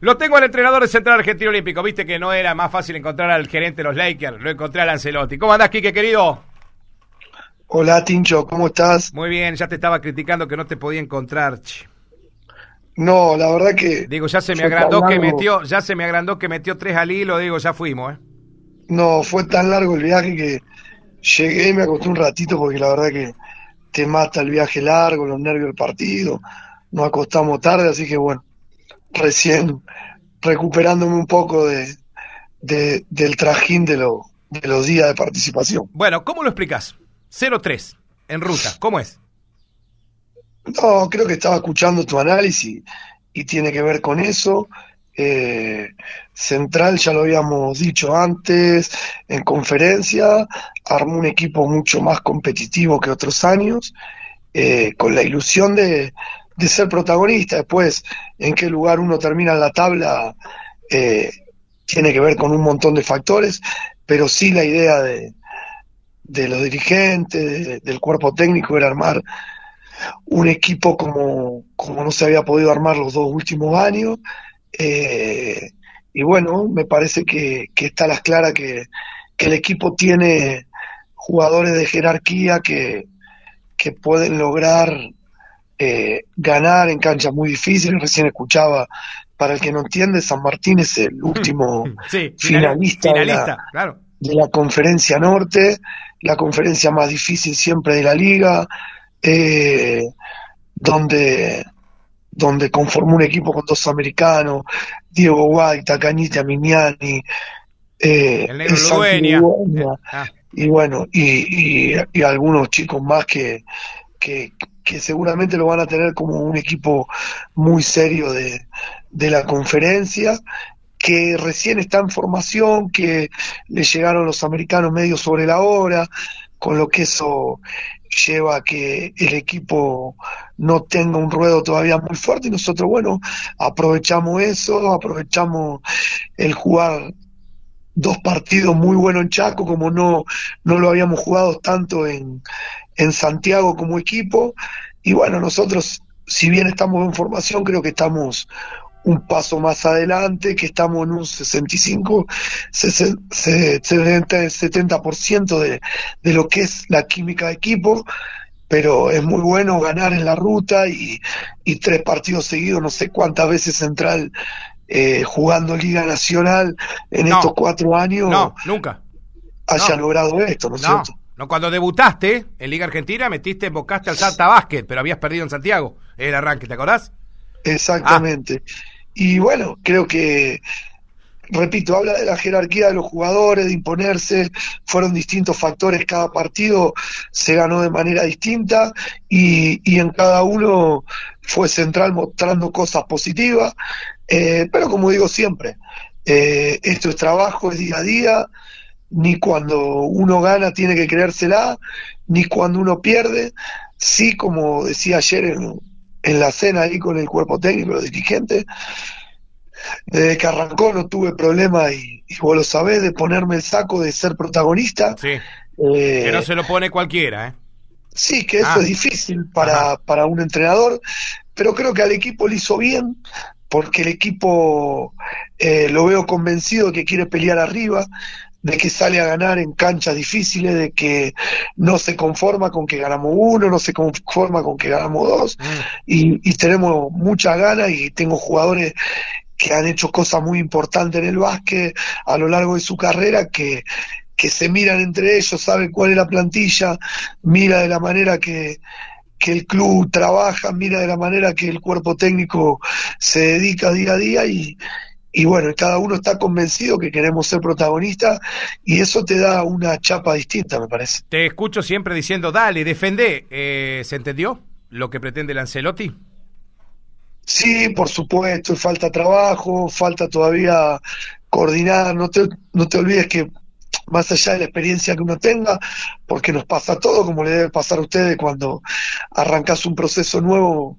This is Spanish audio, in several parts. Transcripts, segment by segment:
Lo tengo al entrenador de Central Argentino Olímpico. Viste que no era más fácil encontrar al gerente de los Lakers. Lo encontré al Ancelotti. ¿Cómo andás, Quique, querido? Hola, Tincho, ¿cómo estás? Muy bien, ya te estaba criticando que no te podía encontrar. No, la verdad que... Digo, ya se me agrandó que metió, ya se me agrandó que metió tres al hilo, digo, ya fuimos, ¿eh? No, fue tan largo el viaje que llegué y me acosté un ratito porque la verdad que te mata el viaje largo, los nervios del partido. Nos acostamos tarde, así que bueno, recién recuperándome un poco de, de- del trajín de, lo- de los días de participación. Bueno, ¿cómo lo explicás? 0-3, en ruta, ¿cómo es? No, creo que estaba escuchando tu análisis y tiene que ver con eso. Eh, Central, ya lo habíamos dicho antes, en conferencia, armó un equipo mucho más competitivo que otros años, eh, con la ilusión de, de ser protagonista. Después, en qué lugar uno termina en la tabla, eh, tiene que ver con un montón de factores, pero sí la idea de, de los dirigentes, de- del cuerpo técnico, era armar un equipo como, como no se había podido armar los dos últimos años. Eh, y bueno, me parece que, que está a las claras que, que el equipo tiene jugadores de jerarquía que, que pueden lograr eh, ganar en canchas muy difíciles. Recién escuchaba, para el que no entiende, San Martín es el último Sí, finalista, de la- finalista, claro. de la conferencia norte, la conferencia más difícil siempre de la liga, eh, donde, donde conformó un equipo con dos americanos, Diego Guaita, Cañita Mignani, eh, El negro Santi Ludueña. Ludueña, Ah, y bueno, y, y, y algunos chicos más que, que, seguramente lo van a tener como un equipo muy serio de, de la conferencia, que recién está en formación, que le llegaron los americanos medio sobre la hora, con lo que eso lleva a que el equipo no tenga un ruedo todavía muy fuerte. Y nosotros, bueno, aprovechamos eso, aprovechamos el jugar dos partidos muy buenos en Chaco, como no, no lo habíamos jugado tanto en, en Santiago como equipo. Y bueno, nosotros, si bien estamos en formación, creo que estamos un paso más adelante, que estamos en un 65, 60, 70% de, de lo que es la química de equipo, pero es muy bueno ganar en la ruta y, y tres partidos seguidos, no sé cuántas veces Central eh, jugando Liga Nacional en No. estos cuatro años no, nunca. haya no. logrado esto, ¿no es cierto? no, cuando debutaste en Liga Argentina, metiste, invocaste al Santa Básquet, pero habías perdido en Santiago el arranque, ¿te acordás? Exactamente. Y bueno, creo que, repito, habla de la jerarquía de los jugadores, de imponerse, fueron distintos factores, cada partido se ganó de manera distinta y, y en cada uno fue central mostrando cosas positivas, Eh, pero como digo siempre, eh, esto es trabajo, es día a día, ni cuando uno gana tiene que creérsela, ni cuando uno pierde, sí, como decía ayer en, en la cena ahí con el cuerpo técnico, los dirigentes, desde que arrancó no tuve problema y, y vos lo sabés de ponerme el saco de ser protagonista. Sí. Eh, Que no se lo pone cualquiera, ¿eh? Sí, que eso Ah. es difícil para, para un entrenador, pero creo que al equipo le hizo bien, porque el equipo eh, lo veo convencido de que quiere pelear arriba, de que sale a ganar en canchas difíciles, de que no se conforma con que ganamos uno, no se conforma con que ganamos dos, Mm. y, y tenemos muchas ganas y tengo jugadores que han hecho cosas muy importantes en el básquet a lo largo de su carrera que, que se miran entre ellos, saben cuál es la plantilla, mira de la manera que, que el club trabaja, mira de la manera que el cuerpo técnico se dedica día a día y, y bueno, cada uno está convencido que queremos ser protagonistas y eso te da una chapa distinta, me parece. Te escucho siempre diciendo, dale, defendé. Eh, ¿Se entendió lo que pretende el Ancelotti? Sí, por supuesto, falta trabajo, falta todavía coordinar, no te, no te olvides que más allá de la experiencia que uno tenga, porque nos pasa todo, como le debe pasar a ustedes cuando arrancas un proceso nuevo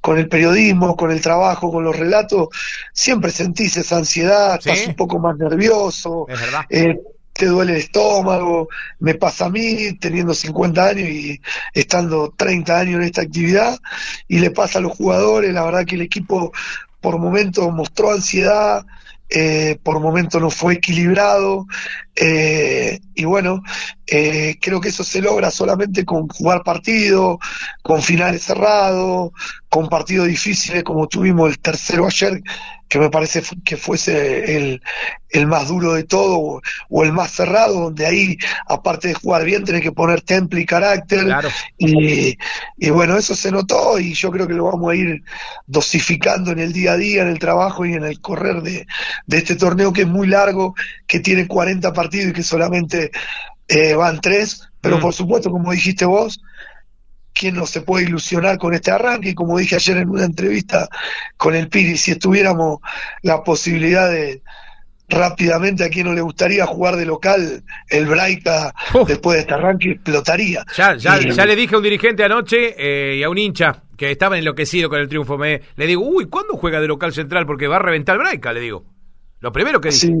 con el periodismo, con el trabajo, con los relatos, siempre sentís esa ansiedad, Sí. estás un poco más nervioso, eh, te duele el estómago, me pasa a mí teniendo 50 años y estando 30 años en esta actividad y le pasa a los jugadores, la verdad que el equipo por momentos mostró ansiedad, eh, por momentos no fue equilibrado, eh, y bueno, eh, creo que eso se logra solamente con jugar partido, con finales cerrados, con partidos difíciles como tuvimos el tercero ayer, que me parece que fuese el, el más duro de todo o, el más cerrado, donde ahí, aparte de jugar bien, tenés que poner temple y carácter. Y, y, bueno, eso se notó y yo creo que lo vamos a ir dosificando en el día a día, en el trabajo y en el correr de, de este torneo que es muy largo, que tiene 40 partidos y que solamente eh, van tres, pero mm. por supuesto, como dijiste vos, ¿quién no se puede ilusionar con este arranque? Y como dije ayer en una entrevista con el Piri, si estuviéramos la posibilidad de rápidamente a quien no le gustaría jugar de local, el Braica después de este arranque explotaría. Ya, ya, ya le dije a un dirigente anoche eh, y a un hincha que estaba enloquecido con el triunfo, me, le digo, uy, ¿cuándo juega de local central? Porque va a reventar el Braica, le digo. Lo primero que Sí.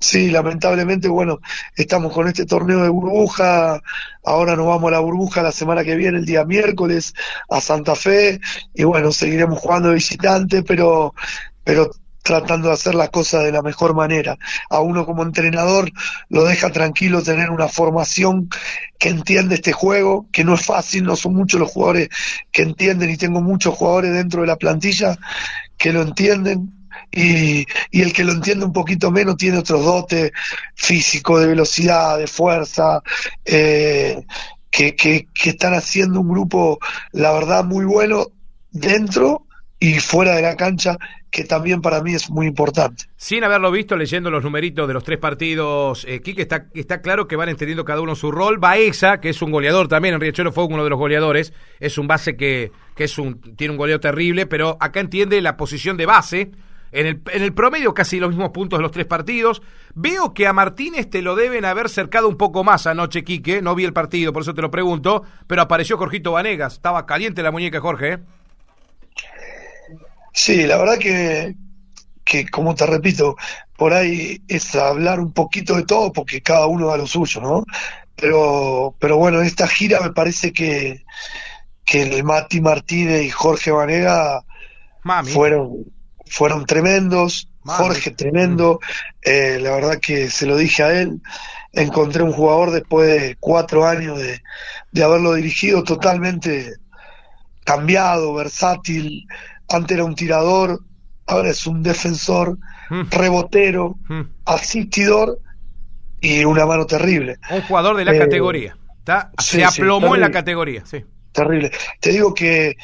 Sí, lamentablemente, bueno, estamos con este torneo de burbuja, ahora nos vamos a la burbuja la semana que viene, el día miércoles, a Santa Fe, y bueno, seguiremos jugando visitante, pero, pero tratando de hacer las cosas de la mejor manera. A uno como entrenador lo deja tranquilo tener una formación que entiende este juego, que no es fácil, no son muchos los jugadores que entienden y tengo muchos jugadores dentro de la plantilla que lo entienden, y, y, el que lo entiende un poquito menos tiene otros dotes físicos, de velocidad, de fuerza, eh, que, que, que, están haciendo un grupo, la verdad, muy bueno dentro y fuera de la cancha, que también para mí es muy importante. Sin haberlo visto, leyendo los numeritos de los tres partidos, eh, Quique, está, está claro que van entendiendo cada uno su rol. Baeza, que es un goleador también, en Riachuelo fue uno de los goleadores, es un base que, que es un, tiene un goleo terrible, pero acá entiende la posición de base, en el, en el promedio casi los mismos puntos de los tres partidos. Veo que a Martínez te lo deben haber cercado un poco más anoche, Quique. No vi el partido, por eso te lo pregunto. Pero apareció Jorgito Vanegas. Estaba caliente la muñeca, Jorge. ¿eh? Sí, la verdad que, que, como te repito, por ahí es hablar un poquito de todo porque cada uno da lo suyo, ¿no? Pero, pero bueno, esta gira me parece que, que el Mati Martínez y Jorge Vanega fueron fueron tremendos, Jorge tremendo, eh, la verdad que se lo dije a él, encontré un jugador después de cuatro años de, de haberlo dirigido totalmente cambiado, versátil, antes era un tirador, ahora es un defensor, mm. rebotero, mm. asistidor y una mano terrible. Un jugador de la eh, categoría. se aplomó en la categoría, sí. Terrible. Te digo que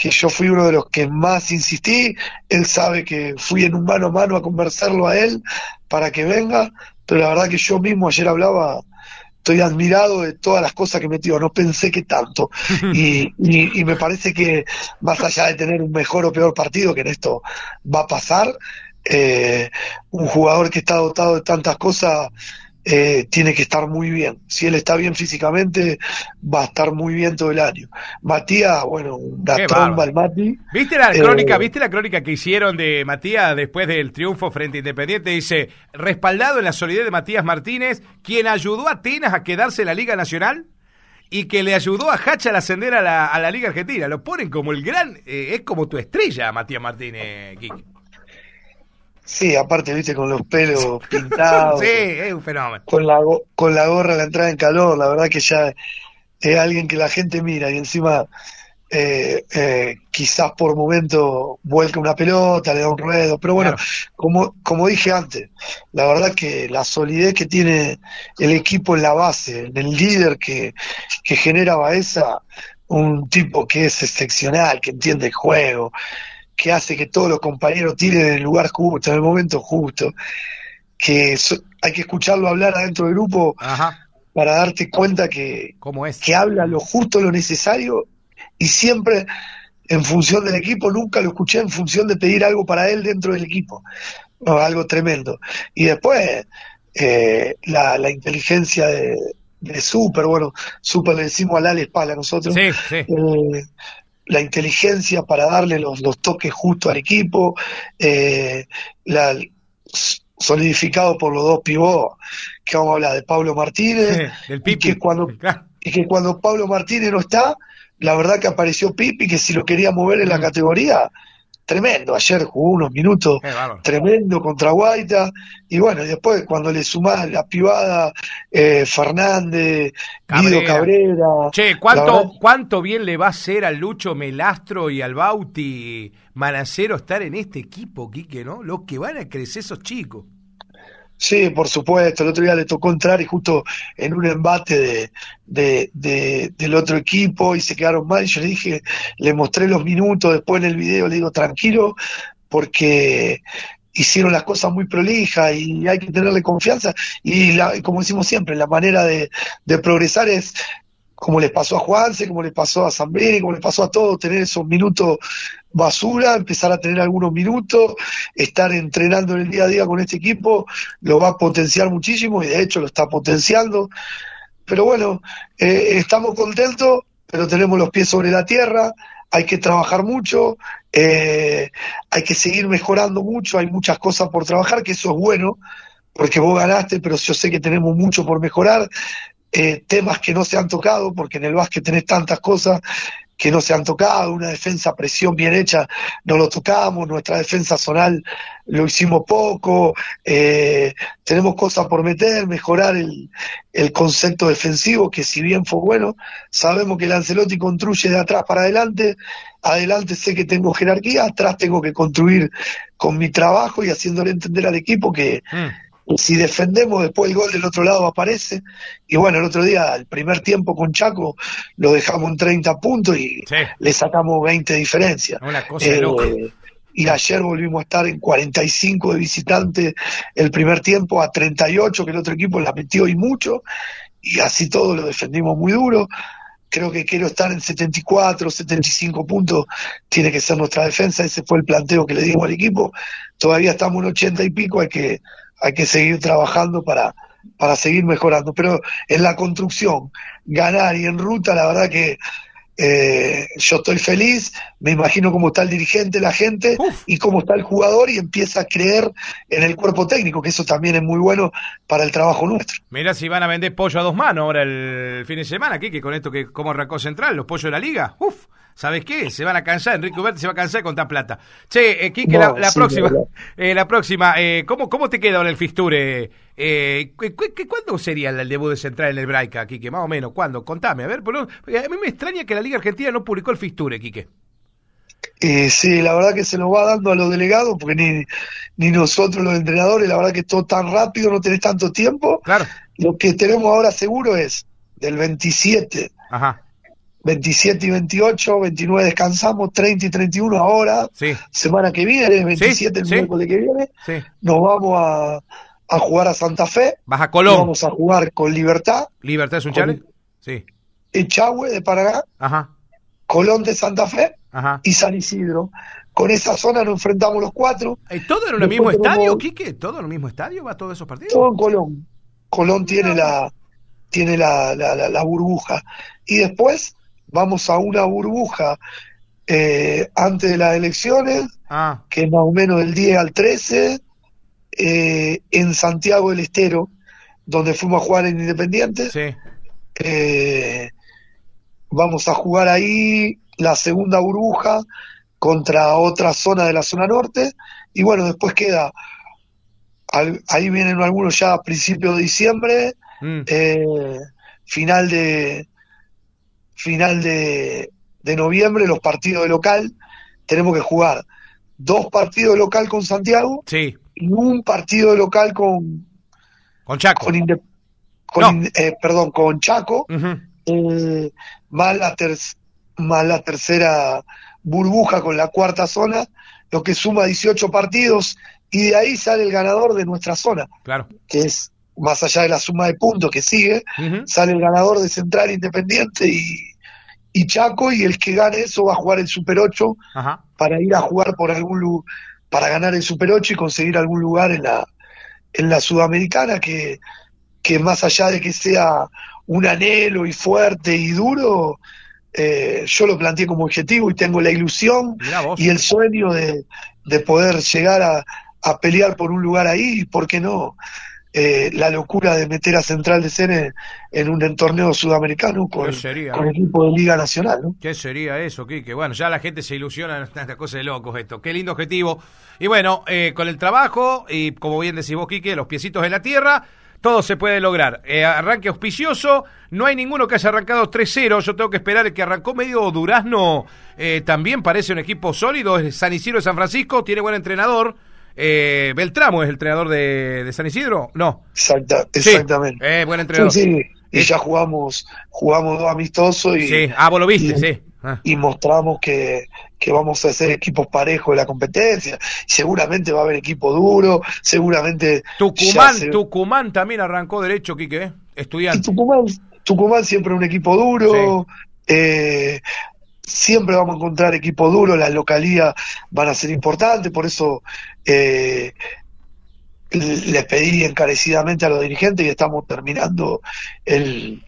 que yo fui uno de los que más insistí, él sabe que fui en un mano a mano a conversarlo a él para que venga, pero la verdad que yo mismo ayer hablaba, estoy admirado de todas las cosas que metió, no pensé que tanto, y, y, me parece que más allá de tener un mejor o peor partido, que en esto va a pasar, eh, un jugador que está dotado de tantas cosas eh, tiene que estar muy bien. Si él está bien físicamente, va a estar muy bien todo el año. Matías, bueno, una tromba el Mati. ¿Viste la crónica, eh, ¿Viste la crónica que hicieron de Matías después del triunfo frente a Independiente? Dice, respaldado en la solidez de Matías Martínez, quien ayudó a Atenas a quedarse en la Liga Nacional y que le ayudó a Hacha a ascender a la, a la Liga Argentina. Lo ponen como el gran, eh, es como tu estrella, Matías Martínez, Kiki. Sí, aparte, viste, con los pelos pintados. sí, es un fenómeno. Con la, con la gorra la entrada en calor, la verdad que ya es alguien que la gente mira y encima eh, eh, quizás por momento vuelca una pelota, le da un ruedo, pero bueno, como, como dije antes, la verdad que la solidez que tiene el equipo en la base, en el líder que, que genera Baeza, un tipo que es excepcional, que entiende el juego, que hace que todos los compañeros tiren en el lugar justo, en el momento justo, que hay que escucharlo hablar adentro del grupo para darte cuenta que, que habla lo justo, lo necesario y siempre en función del equipo, nunca lo escuché en función de pedir algo para él dentro del equipo, algo tremendo. Y después eh, la, inteligencia de, de Super, bueno, Super le decimos al Ale Espala nosotros, sí, sí. Eh, la inteligencia para darle los, los toques justos al equipo, eh, la, solidificado por los dos pivots que vamos a hablar de Pablo Martínez y que cuando y que cuando Pablo Martínez no está la verdad que apareció Pipi que si lo quería mover en la mm. categoría tremendo. Ayer jugó unos minutos tremendo contra Guaita. Y bueno, después cuando le sumás la pivada, eh, Fernández, Guido Cabrera. Che, ¿cuánto, ¿cuánto bien le va a hacer al Lucho Melastro y al Bauti Manacero estar en este equipo, Quique, ¿no? Los que van a crecer esos chicos. Sí, por supuesto. El otro día le tocó entrar y justo en un embate de, de, del otro equipo y se quedaron mal. Y yo le dije, le mostré los minutos después en el video, le digo, tranquilo, porque hicieron las cosas muy prolijas y hay que tenerle confianza. Y la, como decimos siempre, la manera de, de progresar es como les pasó a Juanse, como le pasó a Zambrini, como le pasó a todos, tener esos minutos basura, empezar a tener algunos minutos, estar entrenando en el día a día con este equipo, lo va a potenciar muchísimo y de hecho lo está potenciando. Pero bueno, eh, estamos contentos, pero tenemos los pies sobre la tierra, hay que trabajar mucho, eh, hay que seguir mejorando mucho, hay muchas cosas por trabajar, que eso es bueno, porque vos ganaste, pero yo sé que tenemos mucho por mejorar. Eh, temas que no se han tocado, porque en el básquet tenés tantas cosas que no se han tocado, una defensa presión bien hecha no lo tocamos, nuestra defensa zonal lo hicimos poco, eh, tenemos cosas por meter, mejorar el, el, concepto defensivo, que si bien fue bueno, sabemos que el Ancelotti construye de atrás para adelante, adelante sé que tengo jerarquía, atrás tengo que construir con mi trabajo y haciéndole entender al equipo que... Mm si defendemos, después el gol del otro lado aparece. Y bueno, el otro día, el primer tiempo con Chaco, lo dejamos en 30 puntos y le sacamos 20 de diferencia. Una cosa eh, Y ayer volvimos a estar en 45 de visitantes el primer tiempo, a 38 que el otro equipo la metió y mucho. Y así todo lo defendimos muy duro. Creo que quiero estar en 74, 75 puntos, tiene que ser nuestra defensa. Ese fue el planteo que le dimos al equipo. Todavía estamos en 80 y pico, hay que hay que seguir trabajando para, para seguir mejorando. Pero en la construcción, ganar y en ruta, la verdad que eh, yo estoy feliz, me imagino cómo está el dirigente, la gente y cómo está el jugador y empieza a creer en el cuerpo técnico, que eso también es muy bueno para el trabajo nuestro. Mira si van a vender pollo a dos manos ahora el fin de semana, que con esto que como arrancó Central, los pollos de la liga, uf, ¿Sabes qué? Se van a cansar, Enrique Uberti se va a cansar con tanta plata. Che, eh, Quique, la, próxima, eh, la próxima, eh, ¿cómo, ¿cómo te queda ahora el Fisture? Eh, ¿Cuándo sería el debut de Central en el Braica, Quique? Más o menos, ¿cuándo? Contame, a ver, a mí me extraña que la Liga Argentina no publicó el Fisture, Quique. Eh, sí, la verdad que se nos va dando a los delegados, porque ni, ni nosotros los entrenadores, la verdad que todo tan rápido, no tenés tanto tiempo. Claro. Lo que tenemos ahora seguro es del 27 Ajá 27 y 28, 29 descansamos, 30 y 31 ahora, semana que viene, 27 el miércoles que viene, nos vamos a, a, jugar a Santa Fe. Vas a Colón. Vamos a jugar con Libertad. ¿Libertad es un chale? Sí. Echagüe de Paraná. Ajá. Colón de Santa Fe Ajá. y San Isidro. Con esa zona nos enfrentamos los cuatro. ¿Y ¿Todo en el mismo estadio, Quique? ¿Todo en el mismo estadio va todos esos partidos? Todo en Colón. Colón tiene la tiene la, la, la burbuja. Y después vamos a una burbuja eh, antes de las elecciones, ah. que es más o menos del 10 al 13, eh, en Santiago del Estero, donde fuimos a jugar en Independiente. Eh, vamos a jugar ahí la segunda burbuja contra otra zona de la zona norte. Y bueno, después queda, ahí vienen algunos ya a principios de diciembre, mm. final de, final de, noviembre los partidos de local. Tenemos que jugar dos partidos de local con Santiago sí. y un partido de local con con Chaco. Con, eh, perdón, con Chaco, eh, más, la más la tercera burbuja con la cuarta zona, lo que suma 18 partidos y de ahí sale el ganador de nuestra zona, claro. que es más allá de la suma de puntos que sigue, sale el ganador de Central Independiente y, y, Chaco, y el que gane eso va a jugar el Super 8 para ir a jugar por algún lugar, para ganar el Super 8 y conseguir algún lugar en la, en la Sudamericana, que, que más allá de que sea un anhelo y fuerte y duro, eh, yo lo planteé como objetivo y tengo la ilusión y el sueño de, de poder llegar a, a pelear por un lugar ahí, ¿por qué no? Eh, la locura de meter a Central de Cene en un torneo sudamericano con, con equipo de Liga Nacional. ¿no? ¿Qué sería eso, Quique? Bueno, ya la gente se ilusiona, esta cosa de locos esto. Qué lindo objetivo. Y bueno, eh, con el trabajo y como bien decís vos, Quique, los piecitos en la tierra, todo se puede lograr. Eh, arranque auspicioso, no hay ninguno que haya arrancado 3-0, yo tengo que esperar el que arrancó medio Durazno, eh, también parece un equipo sólido, es San Isidro de San Francisco, tiene buen entrenador. Eh, Beltramo es el entrenador de, San Isidro, ¿no? Exacta, exactamente. eh, buen entrenador. Sí, sí. Y ya jugamos, jugamos dos amistosos y. Sí, ah, vos lo viste, sí. Ah. Y mostramos que, que vamos a ser equipos parejos de la competencia. Seguramente va a haber equipo duro, seguramente. Tucumán, Tucumán también arrancó derecho, Quique, ¿eh? estudiante. Tucumán, Tucumán siempre un equipo duro. Eh, siempre vamos a encontrar equipo duro, las localías van a ser importantes, por eso eh, les pedí encarecidamente a los dirigentes y estamos terminando el,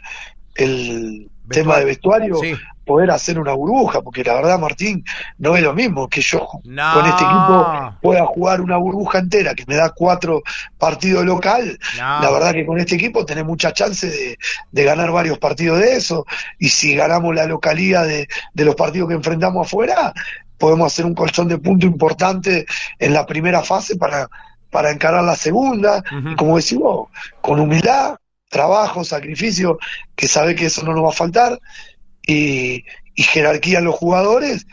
el tema de vestuario, poder hacer una burbuja, porque la verdad, Martín, no es lo mismo que yo con este equipo pueda jugar una burbuja entera, que me da cuatro partidos local. La verdad que con este equipo tenés mucha chance de, de, ganar varios partidos de eso, y si ganamos la localidad de, de los partidos que enfrentamos afuera, podemos hacer un colchón de punto importante en la primera fase para, para encarar la segunda, como decimos, con humildad, trabajo, sacrificio, que sabe que eso no nos va a faltar, y, jerarquía en los jugadores,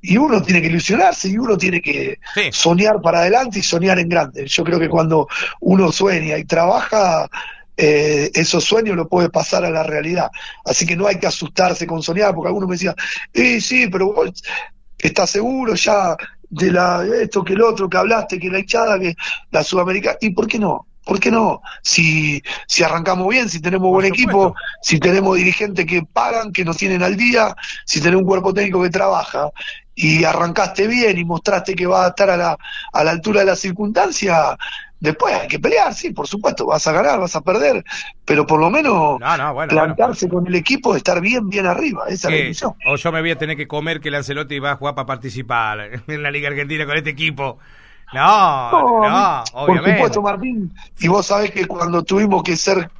y uno tiene que ilusionarse y uno tiene que soñar para adelante y soñar en grande. Yo creo que cuando uno sueña y trabaja, eh, esos sueños lo puede pasar a la realidad. Así que no hay que asustarse con soñar, porque algunos me decían, eh, sí, pero vos estás seguro ya de la esto que el otro que hablaste, que la hinchada, que la sudamericana, ¿y por qué no? ¿Por qué no? Si, si arrancamos bien, si tenemos buen equipo, si tenemos dirigentes que pagan, que nos tienen al día, si tenemos un cuerpo técnico que trabaja y arrancaste bien y mostraste que va a estar a la, a la altura de la circunstancia, después hay que pelear, sí, por supuesto, vas a ganar, vas a perder, pero por lo menos plantarse con el equipo, estar bien, bien arriba, esa es la decisión. O yo me voy a tener que comer que Lancelotti va a jugar para participar en la Liga Argentina con este equipo. No, no, Por supuesto, Martín. Y vos sabés que cuando tuvimos que ser,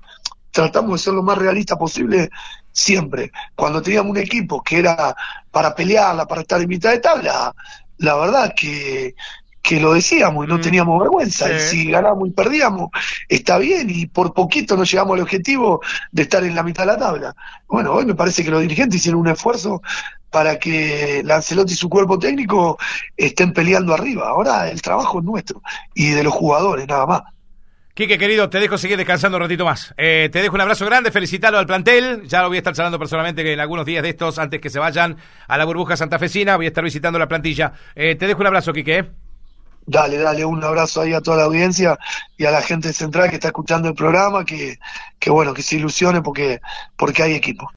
tratamos de ser lo más realista posible, siempre. Cuando teníamos un equipo que era para pelearla, para estar en mitad de tabla, la verdad que que lo decíamos y no mm. teníamos vergüenza. Y si ganamos y perdíamos, está bien, y por poquito no llegamos al objetivo de estar en la mitad de la tabla. Bueno, hoy me parece que los dirigentes hicieron un esfuerzo para que Lancelotti y su cuerpo técnico estén peleando arriba. Ahora el trabajo es nuestro y de los jugadores, nada más. Quique, querido, te dejo seguir descansando un ratito más. Eh, te dejo un abrazo grande, felicitarlo al plantel. Ya lo voy a estar charlando personalmente en algunos días de estos, antes que se vayan a la burbuja santafesina. Voy a estar visitando la plantilla. Eh, te dejo un abrazo, Quique. Dale, dale, un abrazo ahí a toda la audiencia y a la gente central que está escuchando el programa, que, que bueno, que se ilusione porque, porque hay equipo.